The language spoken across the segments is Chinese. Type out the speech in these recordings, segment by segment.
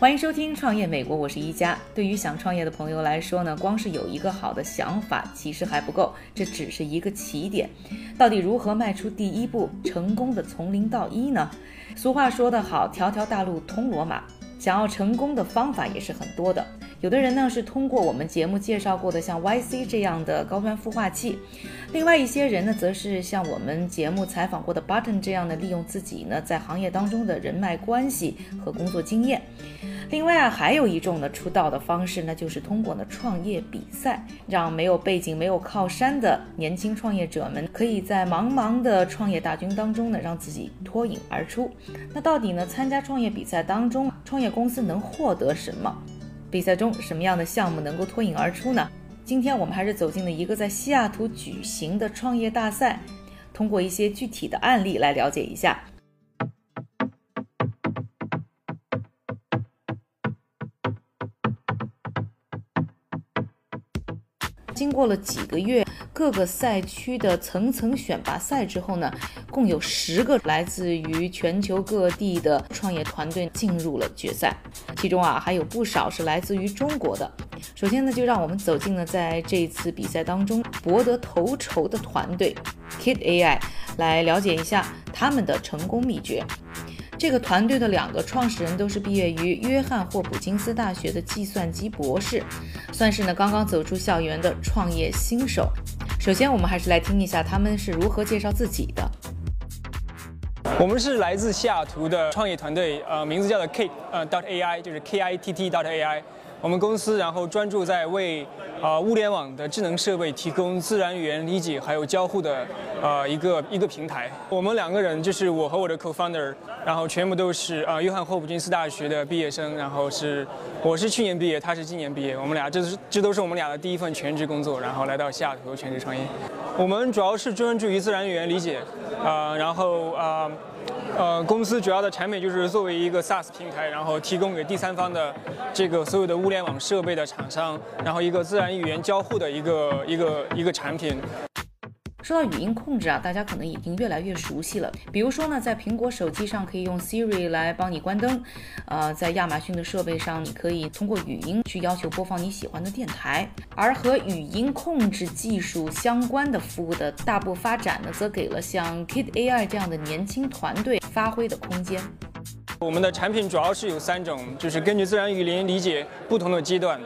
欢迎收听《创业美国》，我是一加。对于想创业的朋友来说呢，光是有一个好的想法其实还不够，这只是一个起点。到底如何迈出第一步，成功的从零到一呢？俗话说得好，条条大路通罗马。想要成功的方法也是很多的。有的人呢是通过我们节目介绍过的像 YC 这样的高端孵化器，另外一些人呢则是像我们节目采访过的 Button 这样的，利用自己呢在行业当中的人脉关系和工作经验。另外啊，还有一种呢出道的方式，呢就是通过呢创业比赛，让没有背景、没有靠山的年轻创业者们，可以在茫茫的创业大军当中呢，让自己脱颖而出。那到底呢，参加创业比赛当中，创业公司能获得什么？比赛中什么样的项目能够脱颖而出呢？今天我们还是走进了一个在西雅图举行的创业大赛，通过一些具体的案例来了解一下。经过了几个月各个赛区的层层选拔赛之后呢，共有十个来自于全球各地的创业团队进入了决赛，其中啊还有不少是来自于中国的。首先呢，就让我们走进了在这次比赛当中博得头筹的团队 Kid AI，来了解一下他们的成功秘诀。这个团队的两个创始人都是毕业于约翰霍普金斯大学的计算机博士，算是呢刚刚走出校园的创业新手。首先，我们还是来听一下他们是如何介绍自己的。我们是来自西雅图的创业团队，呃，名字叫做 Kit 呃 dot AI，就是 K I T T dot AI。我们公司然后专注在为呃物联网的智能设备提供自然语言理解还有交互的呃一个一个平台。我们两个人就是我和我的 co-founder，然后全部都是呃约翰霍普金斯大学的毕业生，然后是我是去年毕业，他是今年毕业，我们俩这是这都是我们俩的第一份全职工作，然后来到西雅图全职创业。我们主要是专注于自然语言理解，呃，然后呃。呃，公司主要的产品就是作为一个 SaaS 平台，然后提供给第三方的这个所有的物联网设备的厂商，然后一个自然语言交互的一个一个一个产品。说到语音控制啊，大家可能已经越来越熟悉了。比如说呢，在苹果手机上可以用 Siri 来帮你关灯，呃，在亚马逊的设备上，你可以通过语音去要求播放你喜欢的电台。而和语音控制技术相关的服务的大步发展呢，则给了像 Kid AI 这样的年轻团队发挥的空间。我们的产品主要是有三种，就是根据自然语言理解不同的阶段，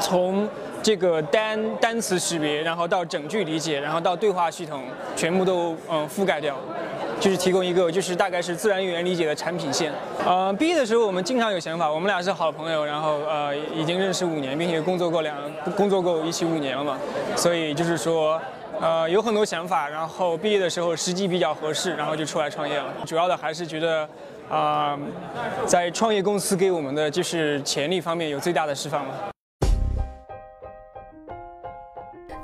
从这个单单词识别，然后到整句理解，然后到对话系统，全部都嗯覆盖掉，就是提供一个就是大概是自然语言理解的产品线。呃，毕业的时候我们经常有想法，我们俩是好朋友，然后呃已经认识五年，并且工作过两工作过一起五年了嘛，所以就是说。呃，有很多想法，然后毕业的时候时机比较合适，然后就出来创业了。主要的还是觉得，啊、在创业公司给我们的就是潜力方面有最大的释放了。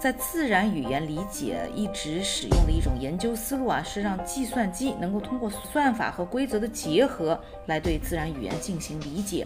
在自然语言理解一直使用的一种研究思路啊，是让计算机能够通过算法和规则的结合来对自然语言进行理解。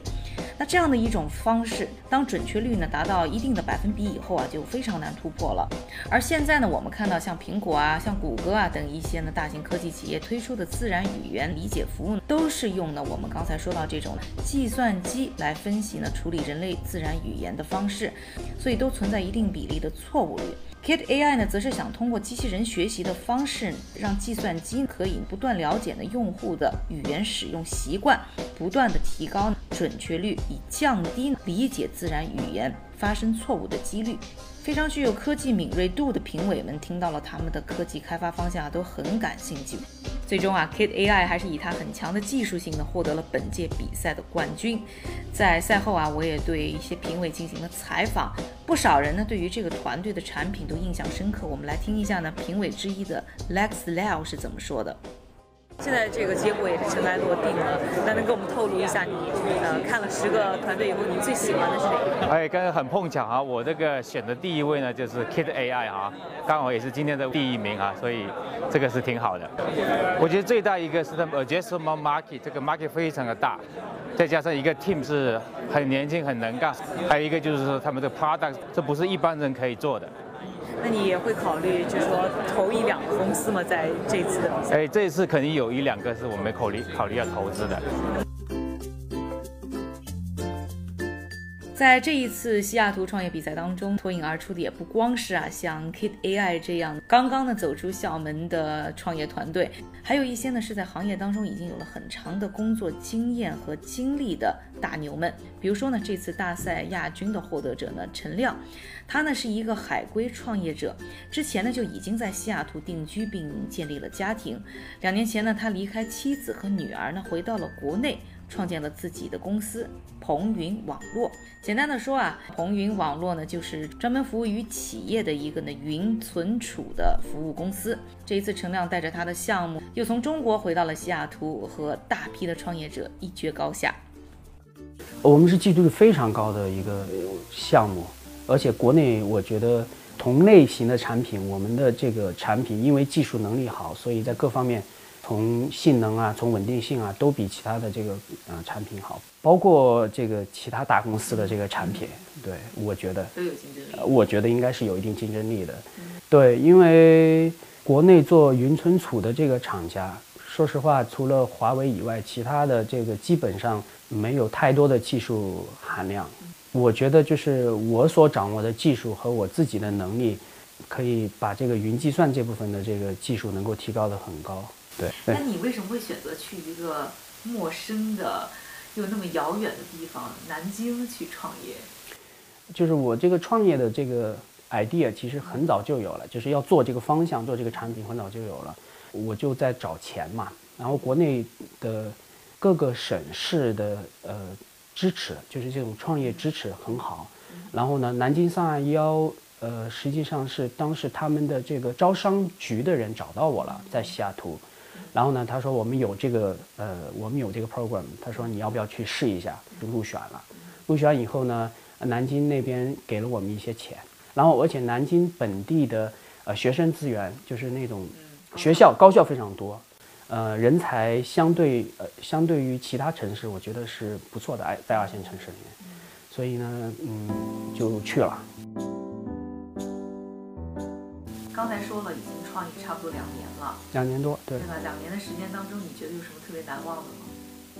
那这样的一种方式，当准确率呢达到一定的百分比以后啊，就非常难突破了。而现在呢，我们看到像苹果啊、像谷歌啊等一些呢大型科技企业推出的自然语言理解服务，都是用呢我们刚才说到这种计算机来分析呢处理人类自然语言的方式，所以都存在一定比例的错误率。Kit AI 呢，则是想通过机器人学习的方式，让计算机可以不断了解呢用户的语言使用习惯，不断的提高准确率，以降低理解自然语言发生错误的几率。非常具有科技敏锐度的评委们听到了他们的科技开发方向啊都很感兴趣。最终啊，Kit AI 还是以它很强的技术性呢获得了本届比赛的冠军。在赛后啊，我也对一些评委进行了采访，不少人呢对于这个团队的产品都印象深刻。我们来听一下呢评委之一的 Lex Lau 是怎么说的。现在这个结果也是尘埃落定了，那能给我们透露一下你呃看了十个团队以后，你最喜欢的是哪个？哎，刚才很碰巧啊，我这个选的第一位呢就是 Kid AI 啊，刚好也是今天的第一名啊，所以这个是挺好的。我觉得最大一个是他们 addressable market，这个 market 非常的大，再加上一个 team 是很年轻很能干，还有一个就是说他们的 product 这不是一般人可以做的。那你也会考虑，就是说投一两个公司吗？在这次的比赛？哎，这次肯定有一两个是我们考虑考虑要投资的。在这一次西雅图创业比赛当中，脱颖而出的也不光是啊像 Kit AI 这样刚刚呢走出校门的创业团队，还有一些呢是在行业当中已经有了很长的工作经验和经历的大牛们。比如说呢，这次大赛亚军的获得者呢陈亮，他呢是一个海归创业者，之前呢就已经在西雅图定居并建立了家庭。两年前呢，他离开妻子和女儿呢，回到了国内。创建了自己的公司鹏云网络。简单的说啊，鹏云网络呢就是专门服务于企业的一个呢云存储的服务公司。这一次，陈亮带着他的项目又从中国回到了西雅图，和大批的创业者一决高下。我们是技术非常高的一个项目，而且国内我觉得同类型的产品，我们的这个产品因为技术能力好，所以在各方面。从性能啊，从稳定性啊，都比其他的这个呃产品好，包括这个其他大公司的这个产品，对我觉得都有竞争力。我觉得应该是有一定竞争力的。对，因为国内做云存储的这个厂家，说实话，除了华为以外，其他的这个基本上没有太多的技术含量。我觉得就是我所掌握的技术和我自己的能力，可以把这个云计算这部分的这个技术能够提高的很高。对，那你为什么会选择去一个陌生的又那么遥远的地方南京去创业？就是我这个创业的这个 idea 其实很早就有了，就是要做这个方向，做这个产品很早就有了。我就在找钱嘛，然后国内的各个省市的呃支持，就是这种创业支持很好。然后呢，南京三二幺呃实际上是当时他们的这个招商局的人找到我了，在西雅图。然后呢，他说我们有这个呃，我们有这个 program，他说你要不要去试一下？就入选了。入选以后呢，南京那边给了我们一些钱，然后而且南京本地的呃学生资源，就是那种学校高校非常多，呃，人才相对呃相对于其他城市，我觉得是不错的，在二线城市里面，所以呢，嗯，就去了。刚才说了，已经创业差不多两年了，两年多，对。对吧？两年的时间当中，你觉得有什么特别难忘的吗？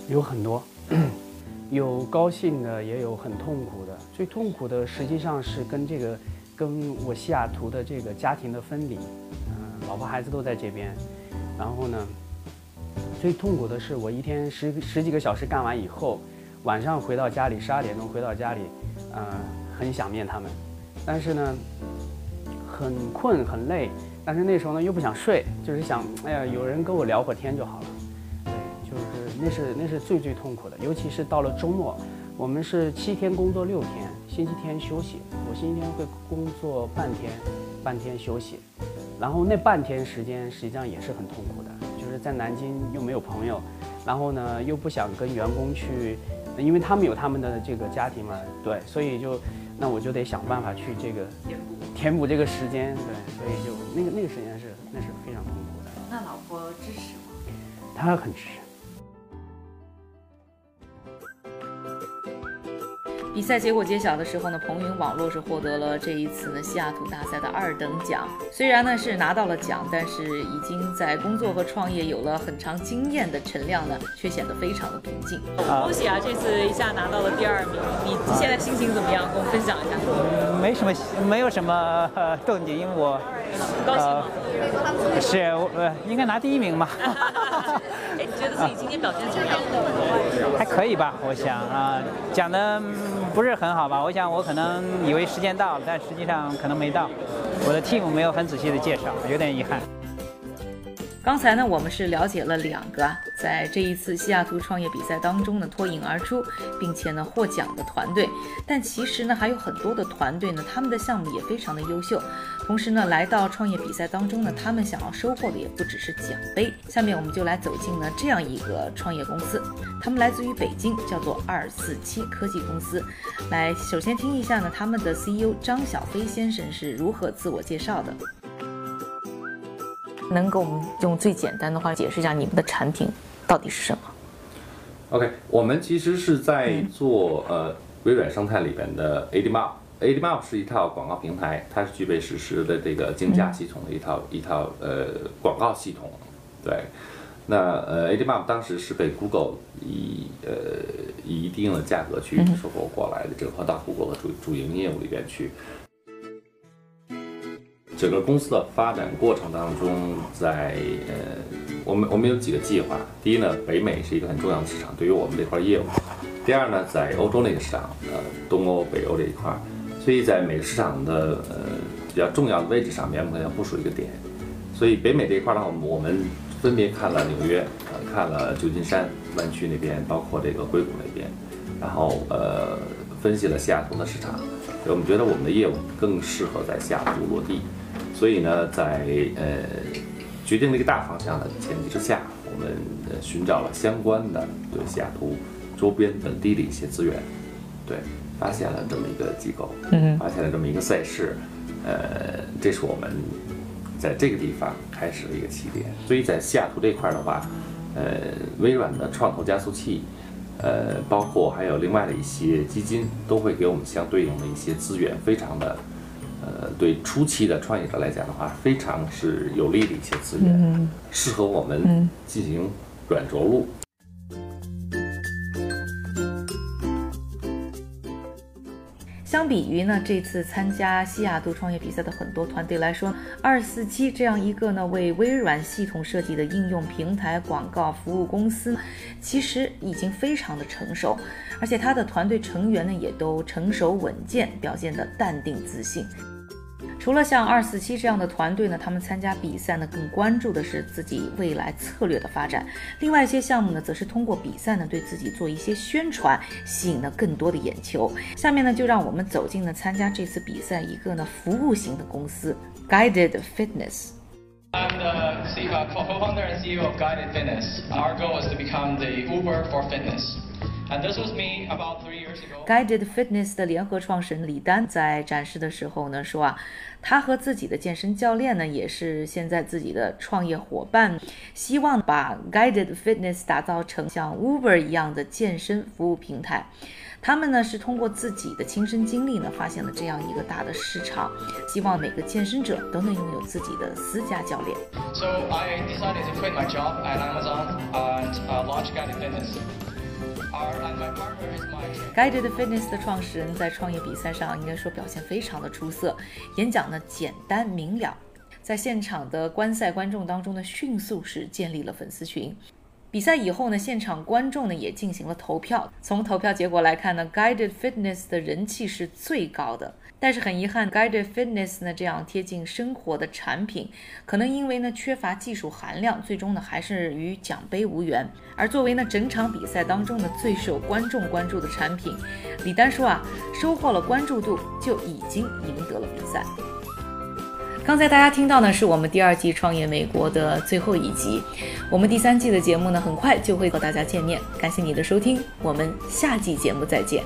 有很多，有高兴的，也有很痛苦的。最痛苦的实际上是跟这个，跟我西雅图的这个家庭的分离，嗯，老婆孩子都在这边，然后呢，最痛苦的是我一天十十几个小时干完以后，晚上回到家里十二点钟回到家里，嗯，很想念他们，但是呢。很困很累，但是那时候呢又不想睡，就是想，哎呀，有人跟我聊会天就好了。对，就是那是那是最最痛苦的，尤其是到了周末，我们是七天工作六天，星期天休息。我星期天会工作半天，半天休息，然后那半天时间实际上也是很痛苦的，就是在南京又没有朋友，然后呢又不想跟员工去，因为他们有他们的这个家庭嘛，对，所以就那我就得想办法去这个。填补这个时间，对，所以就那个那个时间是那是非常痛苦的。那老婆支持吗？她很支持。比赛结果揭晓的时候呢，鹏云网络是获得了这一次呢西雅图大赛的二等奖。虽然呢是拿到了奖，但是已经在工作和创业有了很长经验的陈亮呢，却显得非常的平静。恭喜啊，这次一下拿到了第二名，你现在心情怎么样？跟我分享一下。没什么，没有什么动静，因为我高兴吗？是呃，应该拿第一名吧。哎，你觉得自己今天表现怎么样？还可以吧，我想啊，讲的不是很好吧？我想我可能以为时间到了，但实际上可能没到。我的 team 没有很仔细的介绍，有点遗憾。刚才呢，我们是了解了两个在这一次西雅图创业比赛当中呢脱颖而出，并且呢获奖的团队。但其实呢，还有很多的团队呢，他们的项目也非常的优秀。同时呢，来到创业比赛当中呢，他们想要收获的也不只是奖杯。下面我们就来走进呢这样一个创业公司，他们来自于北京，叫做二四七科技公司。来，首先听一下呢他们的 CEO 张小飞先生是如何自我介绍的。能给我们用最简单的话解释一下你们的产品到底是什么？OK，我们其实是在做呃微软生态里边的 AdMob。AdMob 是一套广告平台，它是具备实时的这个竞价系统的一套一套呃广告系统。对，那呃 AdMob 当时是被 Google 以呃以一定的价格去收购过来的，整合到 Google 的主主营业务里边去。整个公司的发展过程当中，在呃，我们我们有几个计划。第一呢，北美是一个很重要的市场，对于我们这块业务。第二呢，在欧洲那个市场，呃，东欧、北欧这一块，所以在每个市场的呃比较重要的位置上面，我们要部署一个点。所以北美这一块呢，我们我们分别看了纽约，呃，看了旧金山湾区那边，包括这个硅谷那边，然后呃，分析了西雅图的市场，我们觉得我们的业务更适合在西雅图落地。所以呢，在呃决定了一个大方向的前提之下，我们呃寻找了相关的对西雅图周边本地的一些资源，对，发现了这么一个机构，嗯，发现了这么一个赛事，呃，这是我们在这个地方开始的一个起点。所以在西雅图这块的话，呃，微软的创投加速器，呃，包括还有另外的一些基金，都会给我们相对应的一些资源，非常的。呃，对初期的创业者来讲的话，非常是有利的一些资源，适合我们进行软着陆。相比于呢，这次参加西雅图创业比赛的很多团队来说，二四七这样一个呢为微软系统设计的应用平台广告服务公司，其实已经非常的成熟，而且他的团队成员呢也都成熟稳健，表现的淡定自信。除了像二四七这样的团队呢，他们参加比赛呢，更关注的是自己未来策略的发展。另外一些项目呢，则是通过比赛呢，对自己做一些宣传，吸引了更多的眼球。下面呢，就让我们走进了参加这次比赛一个呢服务型的公司，Guided Fitness。I'm the co-founder and CEO of Guided Fitness. Our goal is to become the Uber for fitness. And this was me about three. Guided Fitness 的联合创始人李丹在展示的时候呢，说啊，他和自己的健身教练呢，也是现在自己的创业伙伴，希望把 Guided Fitness 打造成像 Uber 一样的健身服务平台。他们呢是通过自己的亲身经历呢，发现了这样一个大的市场，希望每个健身者都能拥有自己的私家教练。So I decided to quit my job at Amazon and launch Guided Fitness. Guided Fitness 的创始人在创业比赛上应该说表现非常的出色，演讲呢简单明了，在现场的观赛观众当中呢，迅速是建立了粉丝群。比赛以后呢，现场观众呢也进行了投票。从投票结果来看呢，Guided Fitness 的人气是最高的。但是很遗憾，Guided Fitness 呢这样贴近生活的产品，可能因为呢缺乏技术含量，最终呢还是与奖杯无缘。而作为呢整场比赛当中呢最受观众关注的产品，李丹说啊，收获了关注度就已经赢得了比赛。刚才大家听到呢，是我们第二季《创业美国》的最后一集。我们第三季的节目呢，很快就会和大家见面。感谢你的收听，我们下季节目再见。